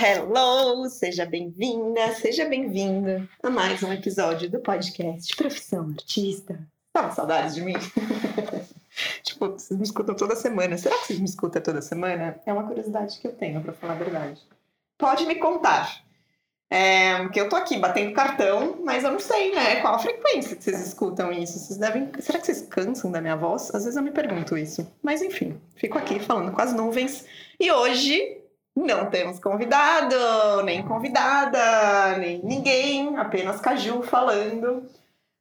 hello! Seja bem-vinda, seja bem-vindo a mais um episódio do podcast Profissão Artista. Tava saudades de mim? tipo, vocês me escutam toda semana. Será que vocês me escutam toda semana? É uma curiosidade que eu tenho, para falar a verdade. Pode me contar. É, porque eu tô aqui batendo cartão, mas eu não sei, né? Qual a frequência que vocês escutam isso? Vocês devem. Será que vocês cansam da minha voz? Às vezes eu me pergunto isso. Mas enfim, fico aqui falando com as nuvens. E hoje não temos convidado, nem convidada, nem ninguém, apenas Caju falando.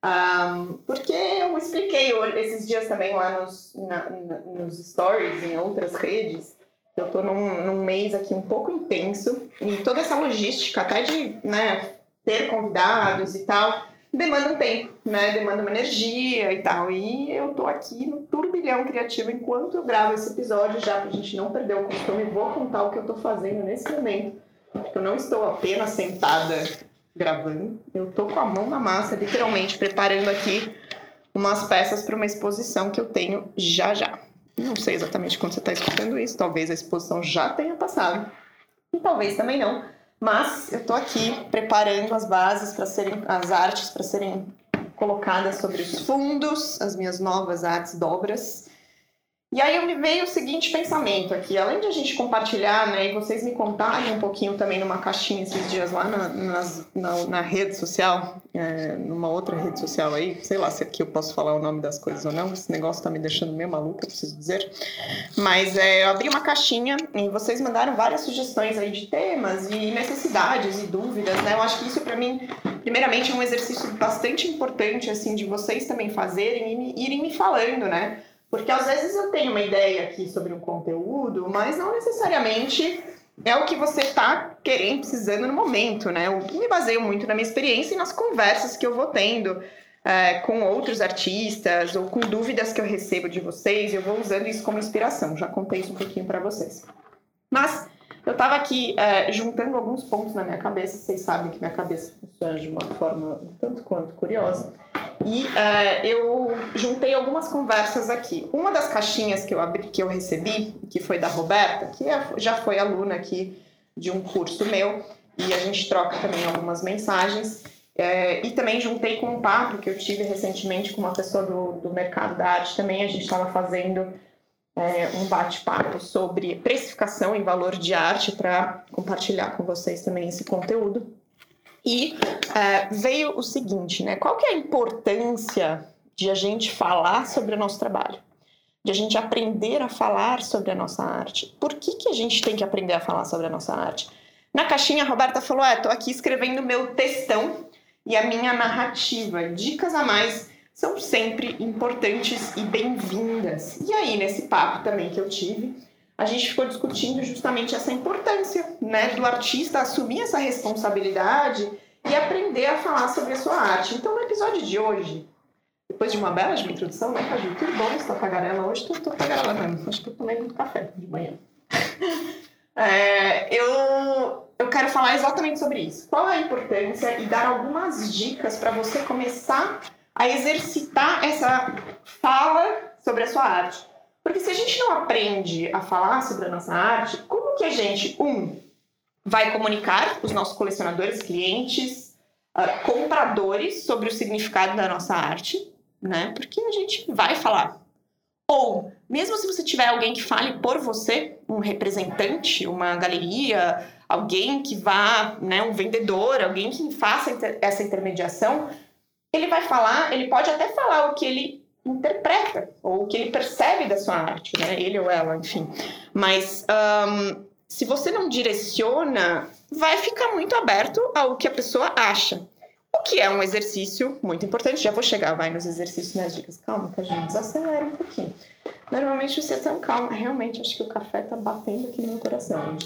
Um, porque eu expliquei esses dias também lá nos, na, nos stories, em outras redes, eu tô num, num, mês aqui um pouco intenso e toda essa logística, até de né, ter convidados e tal, demanda um tempo, né? Demanda uma energia e tal. E eu tô aqui no turbilhão criativo enquanto eu gravo esse episódio, já pra gente não perder o costume, vou contar o que eu tô fazendo nesse momento. Porque eu não estou apenas sentada gravando, eu tô com a mão na massa, literalmente preparando aqui umas peças para uma exposição que eu tenho já já. Não sei exatamente quando você está escutando isso, talvez a exposição já tenha passado, e talvez também não mas eu estou aqui preparando as bases para serem as artes para serem colocadas sobre os fundos, as minhas novas artes dobras. E aí me veio o seguinte pensamento aqui, além de a gente compartilhar, né, e vocês me contarem um pouquinho também numa caixinha esses dias lá na, na, na, rede social, é, numa outra rede social aí, sei lá se aqui eu posso falar o nome das coisas ou não, esse negócio tá me deixando meio maluca, preciso dizer. Mas é, eu abri uma caixinha e vocês mandaram várias sugestões aí de temas e necessidades e dúvidas, né? Eu acho que isso para mim, primeiramente, é um exercício bastante importante, assim, de vocês também fazerem e irem me falando, né? Porque às vezes eu tenho uma ideia aqui sobre um conteúdo, mas não necessariamente é o que você está querendo, precisando no momento, né? Eu me baseio muito na minha experiência e nas conversas que eu vou tendo é, com outros artistas ou com dúvidas que eu recebo de vocês. Eu vou usando isso como inspiração. Já contei isso um pouquinho para vocês. Mas eu estava aqui é, juntando alguns pontos na minha cabeça. Vocês sabem que minha cabeça funciona de uma forma tanto quanto curiosa. E uh, eu juntei algumas conversas aqui. Uma das caixinhas que eu, abri, que eu recebi, que foi da Roberta, que é, já foi aluna aqui de um curso meu, e a gente troca também algumas mensagens. É, e também juntei com um papo que eu tive recentemente com uma pessoa do, do mercado da arte também. A gente estava fazendo é, um bate-papo sobre precificação em valor de arte para compartilhar com vocês também esse conteúdo. E é, veio o seguinte, né? Qual que é a importância de a gente falar sobre o nosso trabalho? De a gente aprender a falar sobre a nossa arte? Por que, que a gente tem que aprender a falar sobre a nossa arte? Na caixinha, a Roberta falou: é, tô aqui escrevendo meu textão e a minha narrativa. Dicas a mais são sempre importantes e bem-vindas. E aí, nesse papo também que eu tive, a gente ficou discutindo justamente essa importância, né, do artista assumir essa responsabilidade e aprender a falar sobre a sua arte. Então, no episódio de hoje, depois de uma bela de uma introdução, né, Caju? Tudo bom essa tagarela? Hoje tô, tô mesmo. Acho que eu tomei muito café de manhã. é, eu, eu quero falar exatamente sobre isso. Qual é a importância e dar algumas dicas para você começar a exercitar essa fala sobre a sua arte. Porque se a gente não aprende a falar sobre a nossa arte, como que a gente, um, vai comunicar os nossos colecionadores, clientes, uh, compradores sobre o significado da nossa arte, né? Porque a gente vai falar. Ou, mesmo se você tiver alguém que fale por você, um representante, uma galeria, alguém que vá, né, um vendedor, alguém que faça essa intermediação, ele vai falar, ele pode até falar o que ele interpreta ou o que ele percebe da sua arte, né? Ele ou ela, enfim. Mas um, se você não direciona, vai ficar muito aberto ao que a pessoa acha. O que é um exercício muito importante. Já vou chegar, vai nos exercícios, nas dicas. Calma, que a gente desacelera um pouquinho. Normalmente você é tão calma. Realmente, acho que o café tá batendo aqui no meu coração.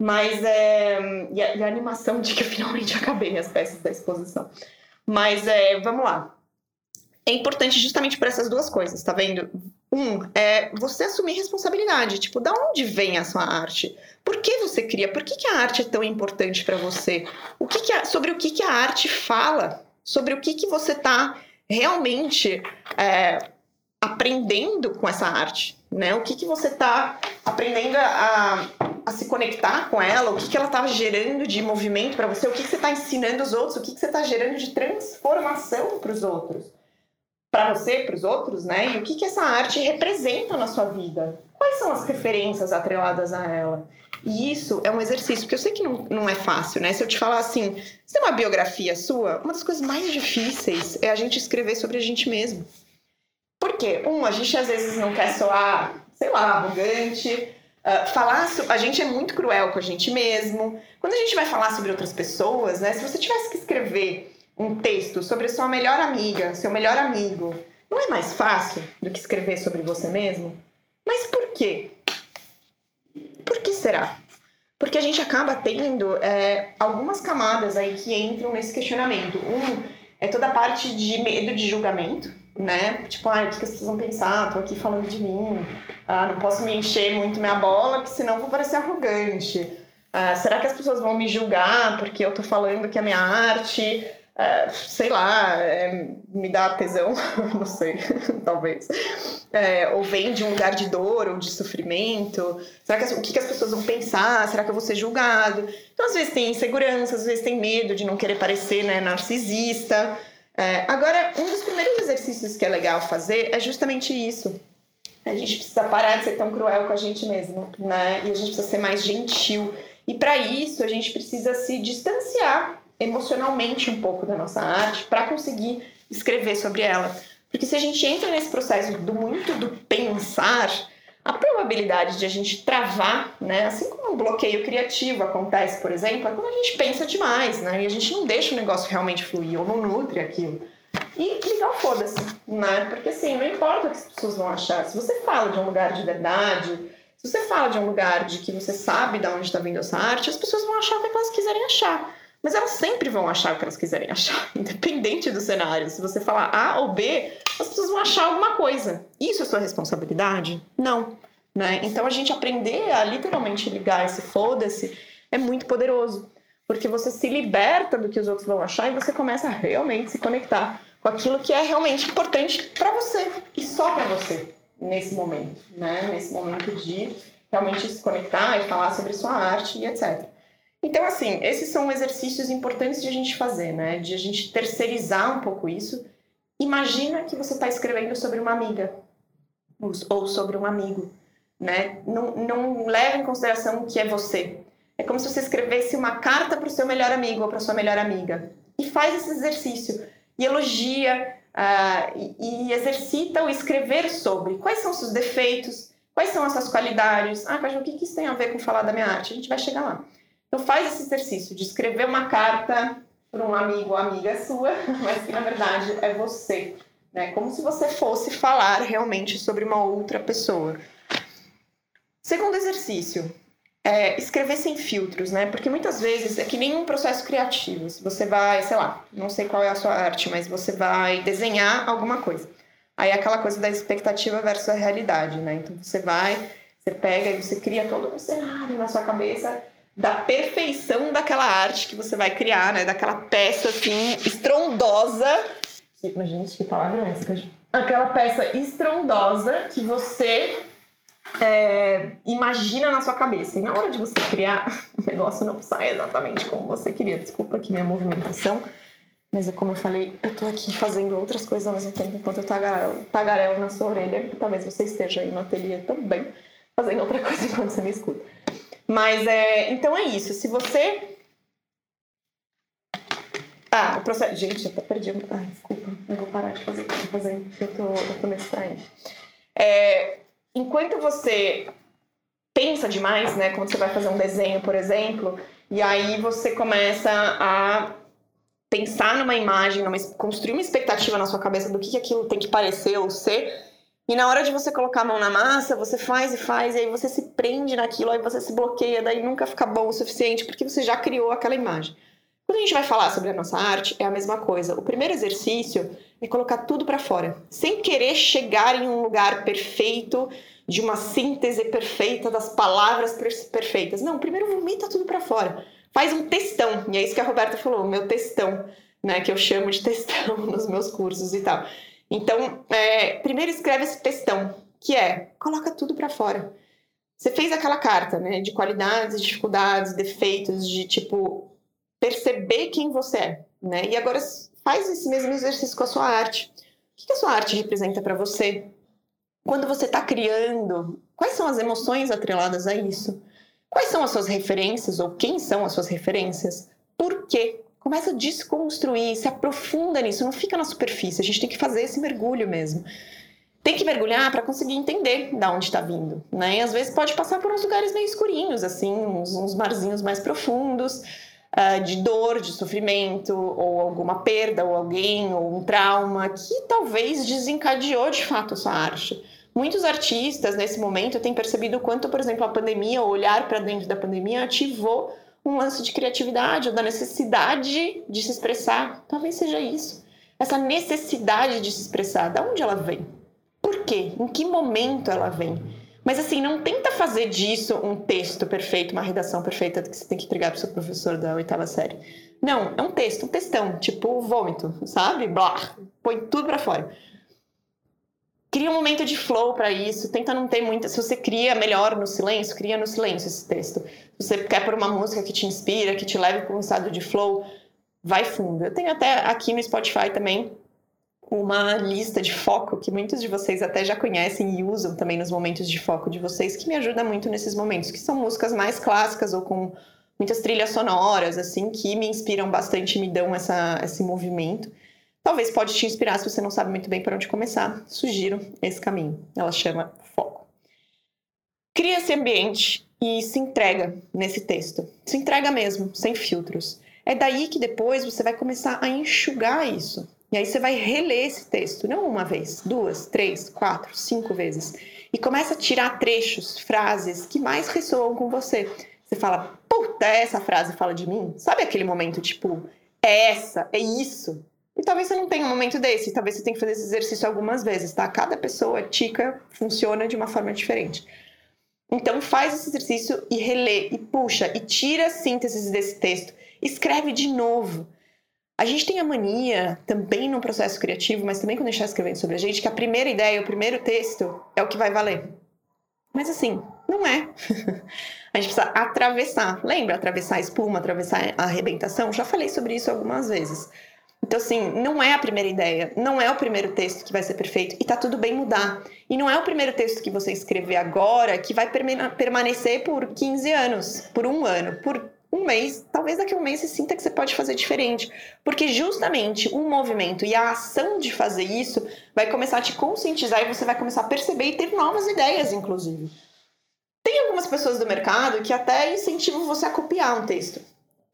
Mas é. E a, e a animação de que eu finalmente acabei as peças da exposição. Mas é, vamos lá é importante justamente por essas duas coisas, tá vendo? Um, é você assumir responsabilidade. Tipo, da onde vem a sua arte? Por que você cria? Por que, que a arte é tão importante para você? O que, que a, sobre o que, que a arte fala? Sobre o que, que você está realmente é, aprendendo com essa arte? Né? O que, que você está aprendendo a, a se conectar com ela, o que, que ela está gerando de movimento para você, o que, que você está ensinando os outros, o que, que você está gerando de transformação para os outros. Para você, para os outros, né? E o que, que essa arte representa na sua vida. Quais são as referências atreladas a ela? E isso é um exercício, porque eu sei que não, não é fácil, né? Se eu te falar assim, você tem uma biografia sua, uma das coisas mais difíceis é a gente escrever sobre a gente mesmo. Por quê? Um, a gente às vezes não quer soar, sei lá, arrogante. Uh, falar, a gente é muito cruel com a gente mesmo. Quando a gente vai falar sobre outras pessoas, né? Se você tivesse que escrever um texto sobre a sua melhor amiga, seu melhor amigo, não é mais fácil do que escrever sobre você mesmo? Mas por quê? Por que será? Porque a gente acaba tendo é, algumas camadas aí que entram nesse questionamento. Um é toda a parte de medo de julgamento, né? Tipo, ah, o que as pessoas vão pensar? Tô aqui falando de mim. Ah, não posso me encher muito minha bola, porque senão vou parecer arrogante. Ah, será que as pessoas vão me julgar porque eu tô falando que a minha arte é, sei lá, é, me dá tesão, não sei, talvez. É, ou vem de um lugar de dor ou de sofrimento. Será que o que, as pessoas vão pensar? Será que eu vou ser julgado? Então, às vezes tem insegurança, às vezes tem medo de não querer parecer né, narcisista. É, agora, um dos primeiros exercícios que é legal fazer é justamente isso. A gente precisa parar de ser tão cruel com a gente mesmo, né? E a gente precisa ser mais gentil. E para isso, a gente precisa se distanciar emocionalmente um pouco da nossa arte para conseguir escrever sobre ela. Porque se a gente entra nesse processo do muito do pensar, a probabilidade de a gente travar, né, assim como um bloqueio criativo acontece, por exemplo, é quando a gente pensa demais, né, e a gente não deixa o negócio realmente fluir ou não nutre aquilo. E ligar o foda-se, né? Porque assim, não importa o que as pessoas vão achar. Se você fala de um lugar de verdade, se você fala de um lugar de que você sabe de onde está vindo essa arte, as pessoas vão achar o que elas quiserem achar. Mas elas sempre vão achar o que elas quiserem achar, independente do cenário. Se você falar A ou B, as pessoas vão achar alguma coisa. Isso é sua responsabilidade? Não. Né? Então a gente aprender a literalmente ligar esse foda-se é muito poderoso. Porque você se liberta do que os outros vão achar e você começa a realmente se conectar com aquilo que é realmente importante para você e só para você nesse momento, né? Nesse momento de realmente se conectar e falar sobre sua arte e etc. Então, assim, esses são exercícios importantes de a gente fazer, né? De a gente terceirizar um pouco isso. Imagina que você está escrevendo sobre uma amiga ou sobre um amigo, né? Não, não leve em consideração que é você. É como se você escrevesse uma carta para o seu melhor amigo ou para sua melhor amiga. E faz esse exercício. E elogia uh, e, e exercita o escrever sobre quais são os seus defeitos, quais são as suas qualidades. Ah, Caju, o que isso tem a ver com falar da minha arte? A gente vai chegar lá. Então faz esse exercício de escrever uma carta para um amigo ou amiga sua, mas que na verdade é você, né? Como se você fosse falar realmente sobre uma outra pessoa. Segundo exercício, é escrever sem filtros, né? Porque muitas vezes é que nem um processo criativo. Você vai, sei lá, não sei qual é a sua arte, mas você vai desenhar alguma coisa. Aí é aquela coisa da expectativa versus a realidade, né? Então você vai, você pega e você cria todo um cenário na sua cabeça da perfeição daquela arte que você vai criar, né? Daquela peça assim estrondosa. Gente, que palavra é essa? Aquela peça estrondosa que você é, imagina na sua cabeça. E na hora de você criar, o negócio não sai exatamente como você queria. Desculpa aqui minha movimentação. Mas é como eu falei, eu tô aqui fazendo outras coisas ao mesmo tempo enquanto eu tagarelo, tagarelo na sua orelha. Talvez você esteja aí no ateliê também, fazendo outra coisa enquanto você me escuta. Mas é. Então é isso. Se você. Ah, o processo. Gente, eu até perdi. Ah, desculpa. Eu vou parar de fazer o que eu tô fazendo, eu tô, eu tô me distraindo. É, enquanto você pensa demais, né? Quando você vai fazer um desenho, por exemplo, e aí você começa a pensar numa imagem, numa, construir uma expectativa na sua cabeça do que, que aquilo tem que parecer ou ser e na hora de você colocar a mão na massa, você faz e faz, e aí você se prende naquilo, aí você se bloqueia, daí nunca fica bom o suficiente, porque você já criou aquela imagem. Quando a gente vai falar sobre a nossa arte, é a mesma coisa. O primeiro exercício é colocar tudo para fora, sem querer chegar em um lugar perfeito, de uma síntese perfeita das palavras perfeitas. Não, primeiro vomita tudo para fora. Faz um textão, e é isso que a Roberta falou, meu textão, né, que eu chamo de textão nos meus cursos e tal. Então, é, primeiro escreve esse textão, que é, coloca tudo para fora. você fez aquela carta, né, de qualidades, dificuldades, defeitos, de tipo perceber quem você é, né? E agora faz esse mesmo exercício com a sua arte. O que a sua arte representa para você? Quando você está criando, quais são as emoções atreladas a isso? Quais são as suas referências ou quem são as suas referências? Por quê? Começa a desconstruir, se aprofunda nisso, não fica na superfície. A gente tem que fazer esse mergulho mesmo. Tem que mergulhar para conseguir entender de onde está vindo, né? E às vezes pode passar por uns lugares meio escurinhos, assim, uns, uns marzinhos mais profundos, uh, de dor, de sofrimento, ou alguma perda, ou alguém, ou um trauma, que talvez desencadeou de fato a sua arte. Muitos artistas nesse momento têm percebido o quanto, por exemplo, a pandemia, o olhar para dentro da pandemia, ativou um lance de criatividade ou da necessidade de se expressar. Talvez seja isso. Essa necessidade de se expressar, da onde ela vem? Por quê? Em que momento ela vem? Mas assim, não tenta fazer disso um texto perfeito, uma redação perfeita que você tem que entregar para o seu professor da oitava série. Não, é um texto, um textão, tipo vômito, sabe? Blá, põe tudo para fora cria um momento de flow para isso, tenta não ter muita. Se você cria melhor no silêncio, cria no silêncio esse texto. Se você quer por uma música que te inspira, que te leve para um estado de flow, vai fundo. Eu tenho até aqui no Spotify também uma lista de foco que muitos de vocês até já conhecem e usam também nos momentos de foco de vocês, que me ajuda muito nesses momentos, que são músicas mais clássicas ou com muitas trilhas sonoras, assim, que me inspiram bastante e me dão essa, esse movimento. Talvez pode te inspirar se você não sabe muito bem por onde começar. Sugiro esse caminho. Ela chama foco. Cria esse ambiente e se entrega nesse texto. Se entrega mesmo, sem filtros. É daí que depois você vai começar a enxugar isso. E aí você vai reler esse texto, não uma vez, duas, três, quatro, cinco vezes. E começa a tirar trechos, frases que mais ressoam com você. Você fala, puta, essa frase fala de mim? Sabe aquele momento tipo, é essa, é isso? E talvez você não tenha um momento desse, talvez você tenha que fazer esse exercício algumas vezes, tá? Cada pessoa, tica, funciona de uma forma diferente. Então faz esse exercício e relê, e puxa, e tira sínteses desse texto. Escreve de novo. A gente tem a mania, também no processo criativo, mas também quando a gente está escrevendo sobre a gente, que a primeira ideia, o primeiro texto é o que vai valer. Mas assim, não é. a gente precisa atravessar. Lembra? Atravessar a espuma, atravessar a arrebentação? Já falei sobre isso algumas vezes. Então, assim, não é a primeira ideia, não é o primeiro texto que vai ser perfeito e tá tudo bem mudar. E não é o primeiro texto que você escrever agora que vai permanecer por 15 anos, por um ano, por um mês. Talvez daqui a um mês você sinta que você pode fazer diferente. Porque justamente o movimento e a ação de fazer isso vai começar a te conscientizar e você vai começar a perceber e ter novas ideias, inclusive. Tem algumas pessoas do mercado que até incentivam você a copiar um texto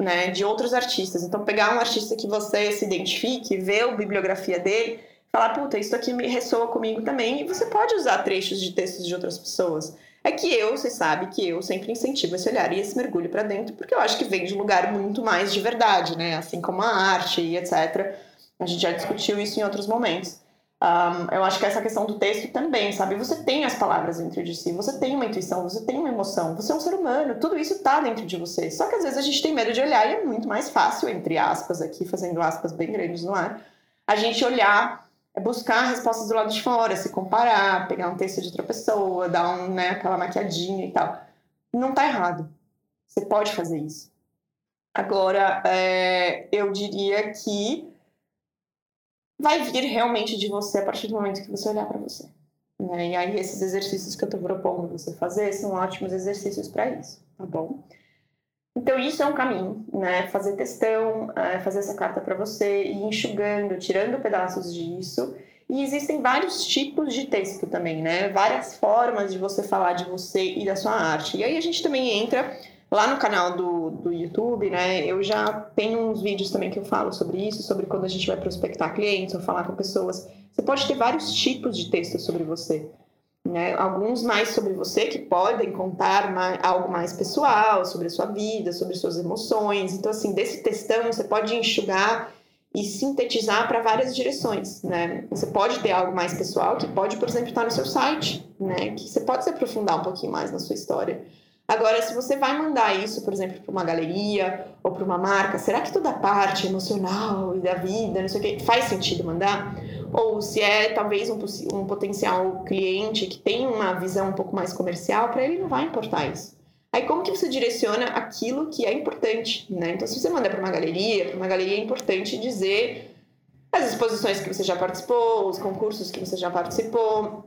né, de outros artistas. Então, pegar um artista que você se identifique, ver a bibliografia dele, falar, puta, isso aqui me ressoa comigo também, e você pode usar trechos de textos de outras pessoas. É que eu, você sabe que eu sempre incentivo esse olhar e esse mergulho para dentro, porque eu acho que vem de um lugar muito mais de verdade, né? Assim como a arte e etc. A gente já discutiu isso em outros momentos. Um, eu acho que essa questão do texto também, sabe? Você tem as palavras dentro de si, você tem uma intuição, você tem uma emoção, você é um ser humano, tudo isso está dentro de você. Só que às vezes a gente tem medo de olhar e é muito mais fácil, entre aspas, aqui, fazendo aspas bem grandes no ar, a gente olhar, é buscar respostas do lado de fora, se comparar, pegar um texto de outra pessoa, dar um, né, aquela maquiadinha e tal. Não tá errado. Você pode fazer isso. Agora, é, eu diria que vai vir realmente de você a partir do momento que você olhar para você. Né? E aí, esses exercícios que eu estou propondo você fazer são ótimos exercícios para isso, tá bom? Então, isso é um caminho, né? Fazer testão, é, fazer essa carta para você, ir enxugando, tirando pedaços disso. E existem vários tipos de texto também, né? Várias formas de você falar de você e da sua arte. E aí a gente também entra Lá no canal do, do YouTube, né, eu já tenho uns vídeos também que eu falo sobre isso, sobre quando a gente vai prospectar clientes ou falar com pessoas. Você pode ter vários tipos de textos sobre você. Né? Alguns mais sobre você, que podem contar mais, algo mais pessoal, sobre a sua vida, sobre suas emoções. Então, assim, desse textão você pode enxugar e sintetizar para várias direções, né? Você pode ter algo mais pessoal, que pode, por exemplo, estar no seu site, né? Que você pode se aprofundar um pouquinho mais na sua história. Agora, se você vai mandar isso, por exemplo, para uma galeria ou para uma marca, será que toda a parte emocional e da vida, não sei o quê, faz sentido mandar? ou se é talvez um, um potencial cliente que tem uma visão um pouco mais comercial, para ele não vai importar isso. Aí como que você direciona aquilo que é importante, né? Então se você manda para uma galeria, para uma galeria é importante dizer as exposições que você já participou, os concursos que você já participou,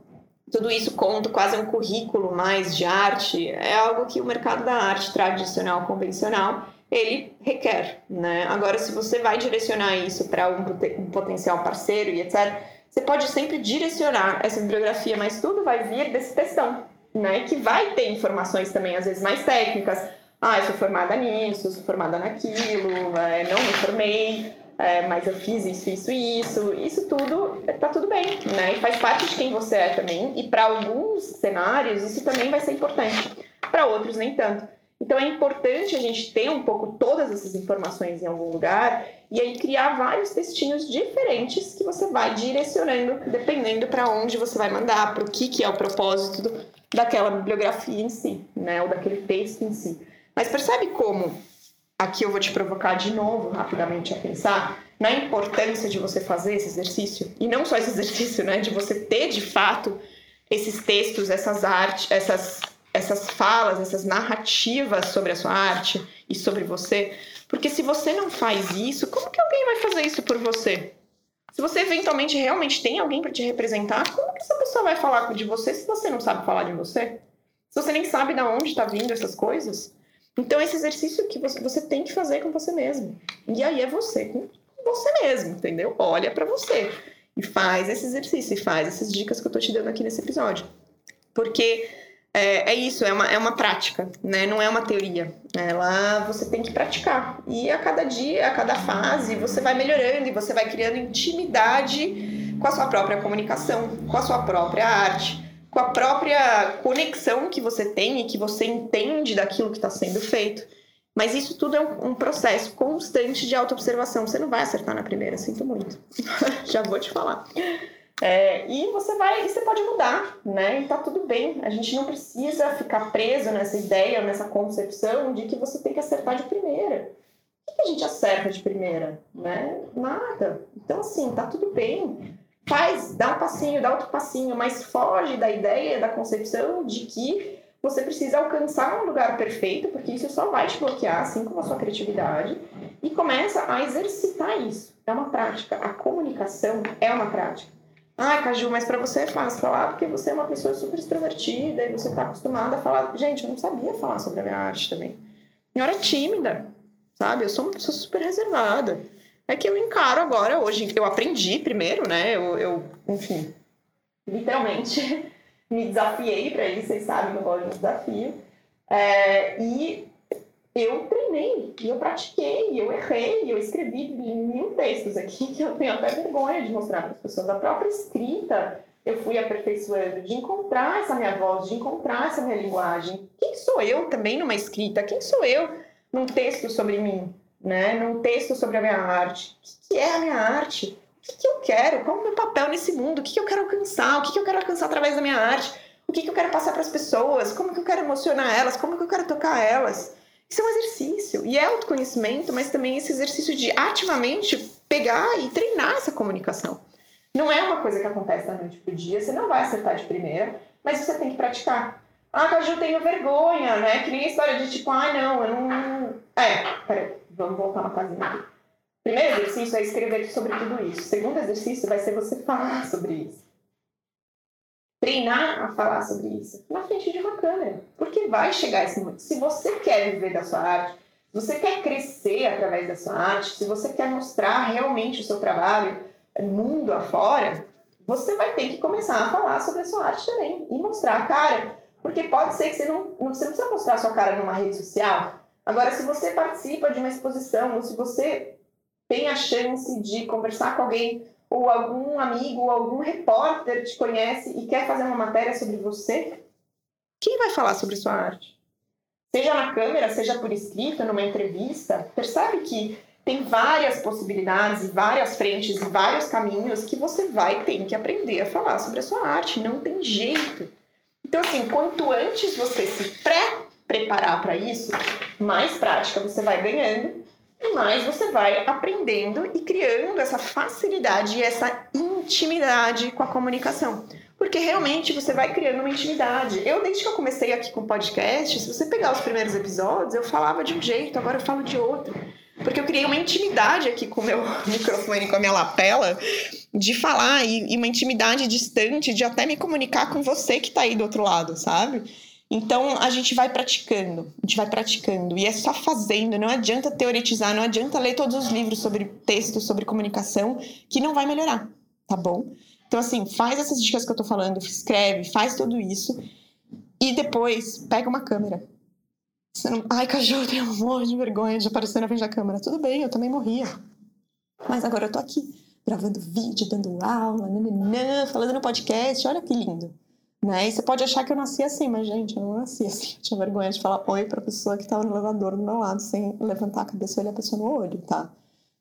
tudo isso conta quase um currículo mais de arte, é algo que o mercado da arte tradicional, convencional, ele requer, né? Agora, se você vai direcionar isso para um, um, potencial parceiro e etc., você pode sempre direcionar essa bibliografia, mas tudo vai vir desse textão, né? Que vai ter informações também, às vezes, mais técnicas. Ah, eu sou formada nisso, sou formada naquilo, é, não me formei, é, mas eu fiz isso, isso e isso. Isso tudo tá tudo bem, né? E faz parte de quem você é também. E para alguns cenários, isso também vai ser importante. Para outros, nem tanto. Então é importante a gente ter um pouco todas essas informações em algum lugar e aí criar vários textinhos diferentes que você vai direcionando dependendo para onde você vai mandar, para o que, que é o propósito daquela bibliografia em si, né, ou daquele texto em si. Mas percebe como aqui eu vou te provocar de novo rapidamente a pensar na importância de você fazer esse exercício e não só esse exercício, né, de você ter de fato esses textos, essas artes, essas essas falas, essas narrativas sobre a sua arte e sobre você. Porque se você não faz isso, como que alguém vai fazer isso por você? Se você eventualmente realmente tem alguém para te representar, como que essa pessoa vai falar de você se você não sabe falar de você? Se você nem sabe de onde está vindo essas coisas? Então, esse exercício que você, você tem que fazer com você mesmo. E aí é você com você mesmo, entendeu? Olha para você e faz esse exercício e faz essas dicas que eu tô te dando aqui nesse episódio. Porque é, é, isso, é uma, é uma prática, né? não é uma teoria. Lá você tem que praticar. E a cada dia, a cada fase, você vai melhorando e você vai criando intimidade com a sua própria comunicação, com a sua própria arte, com a própria conexão que você tem e que você entende daquilo que está sendo feito. Mas isso tudo é um, um processo constante de autoobservação. Você não vai acertar na primeira, sinto muito. Já vou te falar. É, e você vai, e você pode mudar, né? E tá tudo bem. A gente não precisa ficar preso nessa ideia, nessa concepção de que você tem que acertar de primeira. O que a gente acerta de primeira? Né? Nada. Então, assim, tá tudo bem. Faz, dá um passinho, dá outro passinho, mas foge da ideia, da concepção de que você precisa alcançar um lugar perfeito, porque isso só vai te bloquear, assim como a sua criatividade, e começa a exercitar isso. É uma prática. A comunicação é uma prática. Ah, Caju, mas para você é fácil falar porque você é uma pessoa super extrovertida e você está acostumada a falar. Gente, eu não sabia falar sobre a minha arte também. Eu era tímida, sabe? Eu sou, sou super reservada. É que eu encaro agora, hoje, eu aprendi primeiro, né? Eu, eu enfim, literalmente me desafiei para isso, vocês sabem que eu gosto de desafio. É, e eu treinei, e eu pratiquei, eu errei, eu escrevi mil textos aqui que eu tenho até vergonha de mostrar para as pessoas. A própria escrita eu fui aperfeiçoando, de encontrar essa minha voz, de encontrar essa minha linguagem. Quem sou eu também numa escrita? Quem sou eu num texto sobre mim? Né? Num texto sobre a minha arte? O que é a minha arte? O que, eu quero? Qual é o meu papel nesse mundo? O que, eu quero alcançar? O que, eu quero alcançar através da minha arte? O que, eu quero passar para as pessoas? Como que eu quero emocionar elas? Como que eu quero tocar elas? Isso é um exercício. E é autoconhecimento, mas também esse exercício de ativamente pegar e treinar essa comunicação. Não é uma coisa que acontece da noite pro dia, você não vai acertar de primeira, mas você tem que praticar. Ah, Caju, tenho vergonha, né? Que nem a história de tipo, ah, não, eu não. É, peraí, vamos voltar uma casinha aqui. Primeiro exercício é escrever sobre tudo isso. segundo exercício vai ser você falar sobre isso treinar a falar sobre isso na frente de uma câmera. Porque vai chegar esse momento. Se você quer viver da sua arte, se você quer crescer através da sua arte, se você quer mostrar realmente o seu trabalho mundo afora, você vai ter que começar a falar sobre a sua arte também e mostrar cara. Porque pode ser que você não, você não precisa mostrar sua cara numa rede social. Agora, se você participa de uma exposição, ou se você tem a chance de conversar com alguém ou algum amigo ou algum repórter te conhece e quer fazer uma matéria sobre você, quem vai falar sobre sua arte? Seja na câmera, seja por escrito, numa entrevista, percebe que tem várias possibilidades e várias frentes e vários caminhos que você vai ter que aprender a falar sobre a sua arte, não tem jeito. Então, assim, quanto antes você se pré-preparar para isso, mais prática você vai ganhando e mais você vai aprendendo e criando essa facilidade e essa intimidade com a comunicação. Porque realmente você vai criando uma intimidade. Eu, desde que eu comecei aqui com o podcast, se você pegar os primeiros episódios, eu falava de um jeito, agora eu falo de outro. Porque eu criei uma intimidade aqui com o meu microfone, com a minha lapela, de falar, e, e uma intimidade distante, de até me comunicar com você que está aí do outro lado, sabe? Então a gente vai praticando, a gente vai praticando e é só fazendo, não adianta teoretizar, não adianta ler todos os livros sobre texto, sobre comunicação, que não vai melhorar, tá bom? Então assim, faz essas dicas que eu tô falando, escreve, faz tudo isso e depois pega uma câmera. Você não... Ai, Caju, eu tenho um monte de vergonha de aparecer na frente da câmera. Tudo bem, eu também morria. Mas agora eu tô aqui, gravando vídeo, dando aula, nananã, falando no podcast, olha que lindo. Né? E você pode achar que eu nasci assim, mas, gente, eu não nasci assim. Eu tinha vergonha de falar oi pra pessoa que estava no elevador do meu lado, sem levantar a cabeça e olhar a pessoa no olho, tá?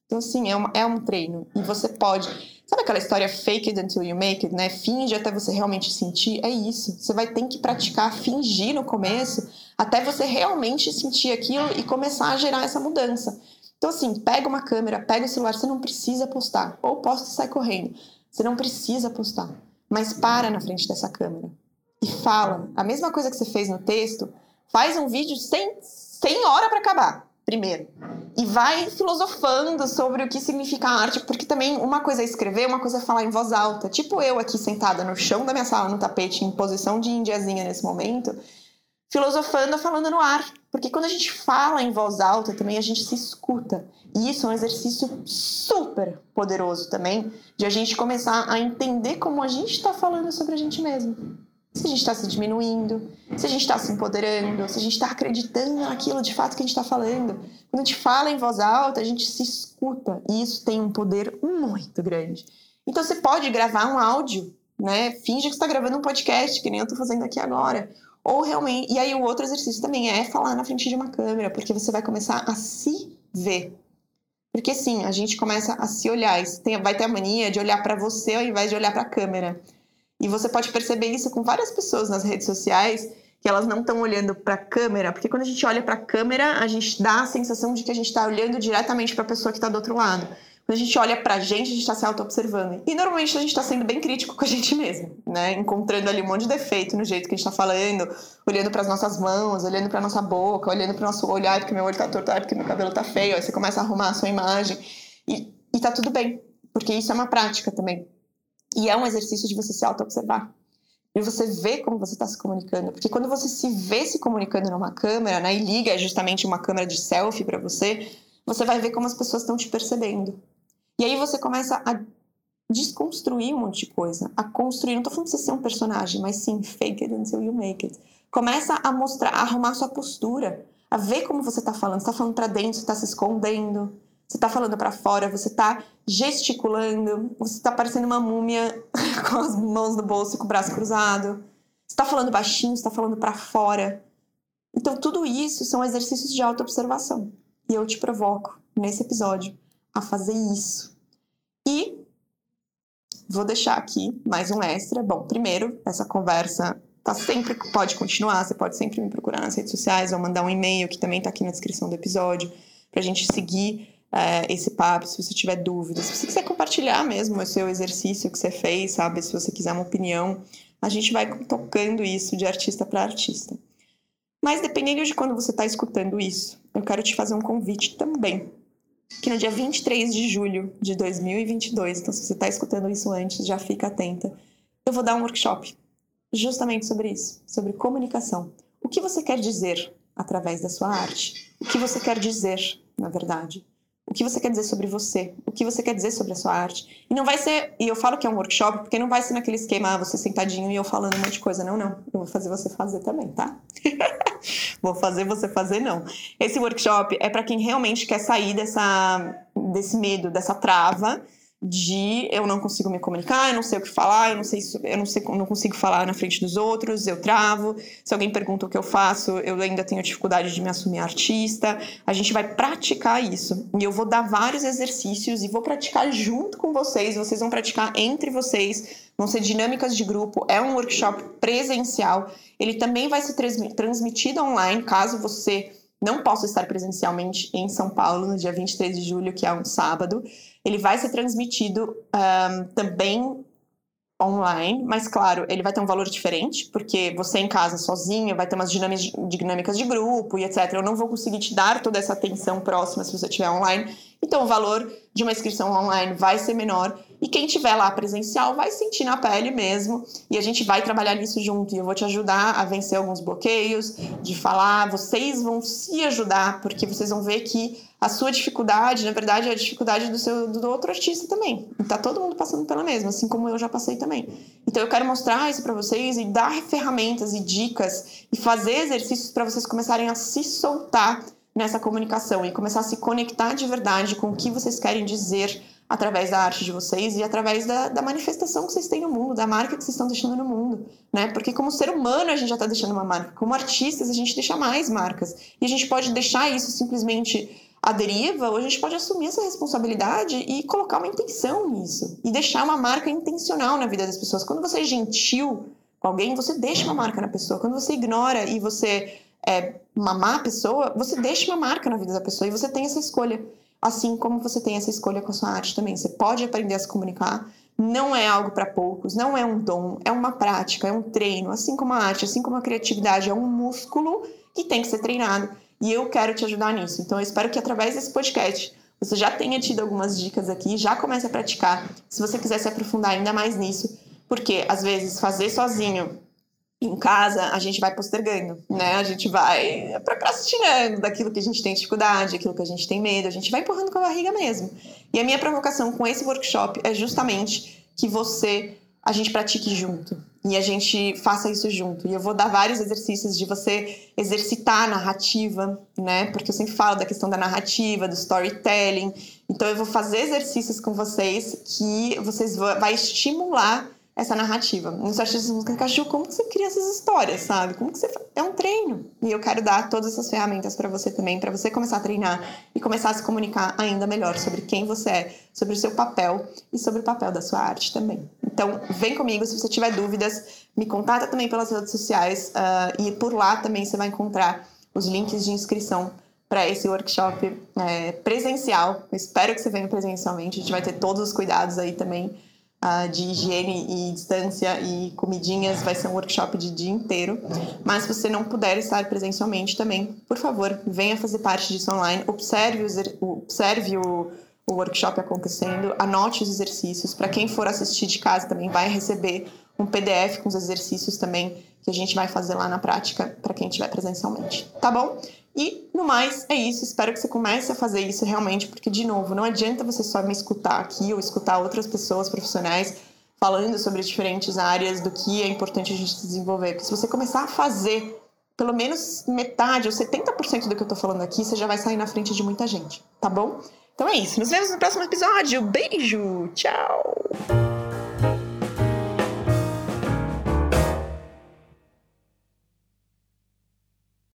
Então, assim, é, uma, é um treino. E você pode. Sabe aquela história fake it until you make it, né? Finge até você realmente sentir? É isso. Você vai ter que praticar, fingir no começo, até você realmente sentir aquilo e começar a gerar essa mudança. Então, assim, pega uma câmera, pega o celular, você não precisa postar. Ou posta e sai correndo. Você não precisa postar mas para na frente dessa câmera e fala. A mesma coisa que você fez no texto, faz um vídeo sem, sem hora para acabar, primeiro. E vai filosofando sobre o que significa arte, porque também uma coisa é escrever, uma coisa é falar em voz alta. Tipo eu aqui sentada no chão da minha sala, no tapete, em posição de indiazinha nesse momento, filosofando, falando no ar. Porque quando a gente fala em voz alta também, a gente se escuta. E isso é um exercício super poderoso também, de a gente começar a entender como a gente está falando sobre a gente mesmo. Se a gente está se diminuindo, se a gente está se empoderando, se a gente está acreditando naquilo de fato que a gente está falando. Quando a gente fala em voz alta, a gente se escuta. E isso tem um poder muito grande. Então você pode gravar um áudio, né? Finge que está gravando um podcast, que nem eu estou fazendo aqui agora. Ou realmente. E aí o outro exercício também é falar na frente de uma câmera, porque você vai começar a se ver. Porque sim, a gente começa a se olhar, tem, vai ter a mania de olhar para você ao invés de olhar para a câmera. E você pode perceber isso com várias pessoas nas redes sociais, que elas não estão olhando para a câmera, porque quando a gente olha para a câmera, a gente dá a sensação de que a gente está olhando diretamente para a pessoa que está do outro lado. Quando a gente olha pra gente, a gente está se auto-observando. E normalmente a gente está sendo bem crítico com a gente mesmo, né? Encontrando ali um monte de defeito no jeito que a gente está falando, olhando para as nossas mãos, olhando para nossa boca, olhando para o nosso olhar, porque meu olho está torto, porque meu cabelo está feio. Aí você começa a arrumar a sua imagem. E, e tá tudo bem, porque isso é uma prática também. E é um exercício de você se auto-observar. E você ver como você está se comunicando. Porque quando você se vê se comunicando numa câmera, né, e liga justamente uma câmera de selfie para você, você vai ver como as pessoas estão te percebendo. E aí você começa a desconstruir um monte de coisa, a construir. Não tô falando de você ser um personagem, mas sim, fake it until you make it. Começa a mostrar, a arrumar sua postura, a ver como você tá falando. Você tá falando para dentro, você tá se escondendo, você tá falando para fora, você tá gesticulando, você tá parecendo uma múmia com as mãos no bolso e com o braço cruzado. Você tá falando baixinho, você tá falando para fora. Então, tudo isso são exercícios de autoobservação. E eu te provoco nesse episódio a fazer isso. E vou deixar aqui mais um extra. Bom, primeiro, essa conversa tá sempre pode continuar, você pode sempre me procurar nas redes sociais ou mandar um e-mail que também está aqui na descrição do episódio para a gente seguir é, esse papo, se você tiver dúvidas, se você quiser compartilhar mesmo o seu exercício que você fez, sabe, se você quiser uma opinião, a gente vai tocando isso de artista para artista. Mas dependendo de quando você está escutando isso, eu quero te fazer um convite também que no dia 23 de julho de 2022, então se você está escutando isso antes, já fica atenta, eu vou dar um workshop justamente sobre isso, sobre comunicação. O que você quer dizer através da sua arte? O que você quer dizer, na verdade? o que você quer dizer sobre você, o que você quer dizer sobre a sua arte. E não vai ser, e eu falo que é um workshop, porque não vai ser naquele esquema, ah, você sentadinho e eu falando um monte de coisa. Não, não. Eu vou fazer você fazer também, tá? vou fazer você fazer, não. Esse workshop é para quem realmente quer sair dessa, desse medo, dessa trava de eu não consigo me comunicar, eu não sei o que falar, eu não sei, eu não sei, não consigo falar na frente dos outros, eu travo. Se alguém pergunta o que eu faço, eu ainda tenho dificuldade de me assumir artista. A gente vai praticar isso. E eu vou dar vários exercícios e vou praticar junto com vocês, vocês vão praticar entre vocês. Vão ser dinâmicas de grupo, é um workshop presencial. Ele também vai ser transmitido online, caso você não posso estar presencialmente em São Paulo no dia 23 de julho, que é um sábado. Ele vai ser transmitido um, também online, mas claro, ele vai ter um valor diferente, porque você em casa sozinho vai ter umas dinâmicas de grupo e etc. Eu não vou conseguir te dar toda essa atenção próxima se você estiver online. Então o valor de uma inscrição online vai ser menor e quem estiver lá presencial vai sentir na pele mesmo e a gente vai trabalhar nisso junto e eu vou te ajudar a vencer alguns bloqueios, de falar, vocês vão se ajudar, porque vocês vão ver que a sua dificuldade, na verdade, é a dificuldade do, seu, do outro artista também. E tá todo mundo passando pela mesma, assim como eu já passei também. Então eu quero mostrar isso para vocês e dar ferramentas e dicas e fazer exercícios para vocês começarem a se soltar nessa comunicação e começar a se conectar de verdade com o que vocês querem dizer através da arte de vocês e através da, da, manifestação que vocês têm no mundo, da marca que vocês estão deixando no mundo, né? Porque como ser humano a gente já está deixando uma marca, como artistas a gente deixa mais marcas e a gente pode deixar isso simplesmente a deriva, ou a gente pode assumir essa responsabilidade e colocar uma intenção nisso. E deixar uma marca intencional na vida das pessoas. Quando você é gentil com alguém, você deixa uma marca na pessoa. Quando você ignora e você é uma má pessoa, você deixa uma marca na vida da pessoa e você tem essa escolha. Assim como você tem essa escolha com a sua arte também. Você pode aprender a se comunicar. Não é algo para poucos, não é um dom, é uma prática, é um treino. Assim como a arte, assim como a criatividade, é um músculo que tem que ser treinado. E eu quero te ajudar nisso. Então, eu espero que através desse podcast você já tenha tido algumas dicas aqui, já comece a praticar. Se você quiser se aprofundar ainda mais nisso, porque às vezes fazer sozinho em casa a gente vai postergando, né? A gente vai procrastinando daquilo que a gente tem dificuldade, aquilo que a gente tem medo, a gente vai empurrando com a barriga mesmo. E a minha provocação com esse workshop é justamente que você a gente pratique junto e a gente faça isso junto. E eu vou dar vários exercícios de você exercitar a narrativa, né? Porque eu sempre falo da questão da narrativa, do storytelling. Então eu vou fazer exercícios com vocês que vocês vai estimular essa narrativa. Nos artistas música caju, como que você cria essas histórias, sabe? Como que você é um treino. E eu quero dar todas essas ferramentas para você também, para você começar a treinar e começar a se comunicar ainda melhor sobre quem você é, sobre o seu papel e sobre o papel da sua arte também. Então, vem comigo se você tiver dúvidas, me contata também pelas redes sociais uh, e por lá também você vai encontrar os links de inscrição para esse workshop é, presencial. Espero que você venha presencialmente. A gente vai ter todos os cuidados aí também uh, de higiene e distância e comidinhas. Vai ser um workshop de dia inteiro. Mas se você não puder estar presencialmente também, por favor, venha fazer parte disso online. Observe, o, observe o, o workshop acontecendo, anote os exercícios. Para quem for assistir de casa também vai receber um PDF com os exercícios também que a gente vai fazer lá na prática para quem estiver presencialmente. Tá bom? E no mais, é isso. Espero que você comece a fazer isso realmente, porque, de novo, não adianta você só me escutar aqui ou escutar outras pessoas profissionais falando sobre diferentes áreas do que é importante a gente desenvolver. Porque se você começar a fazer pelo menos metade ou 70% do que eu tô falando aqui, você já vai sair na frente de muita gente, tá bom? Então é isso. Nos vemos no próximo episódio. Beijo! Tchau!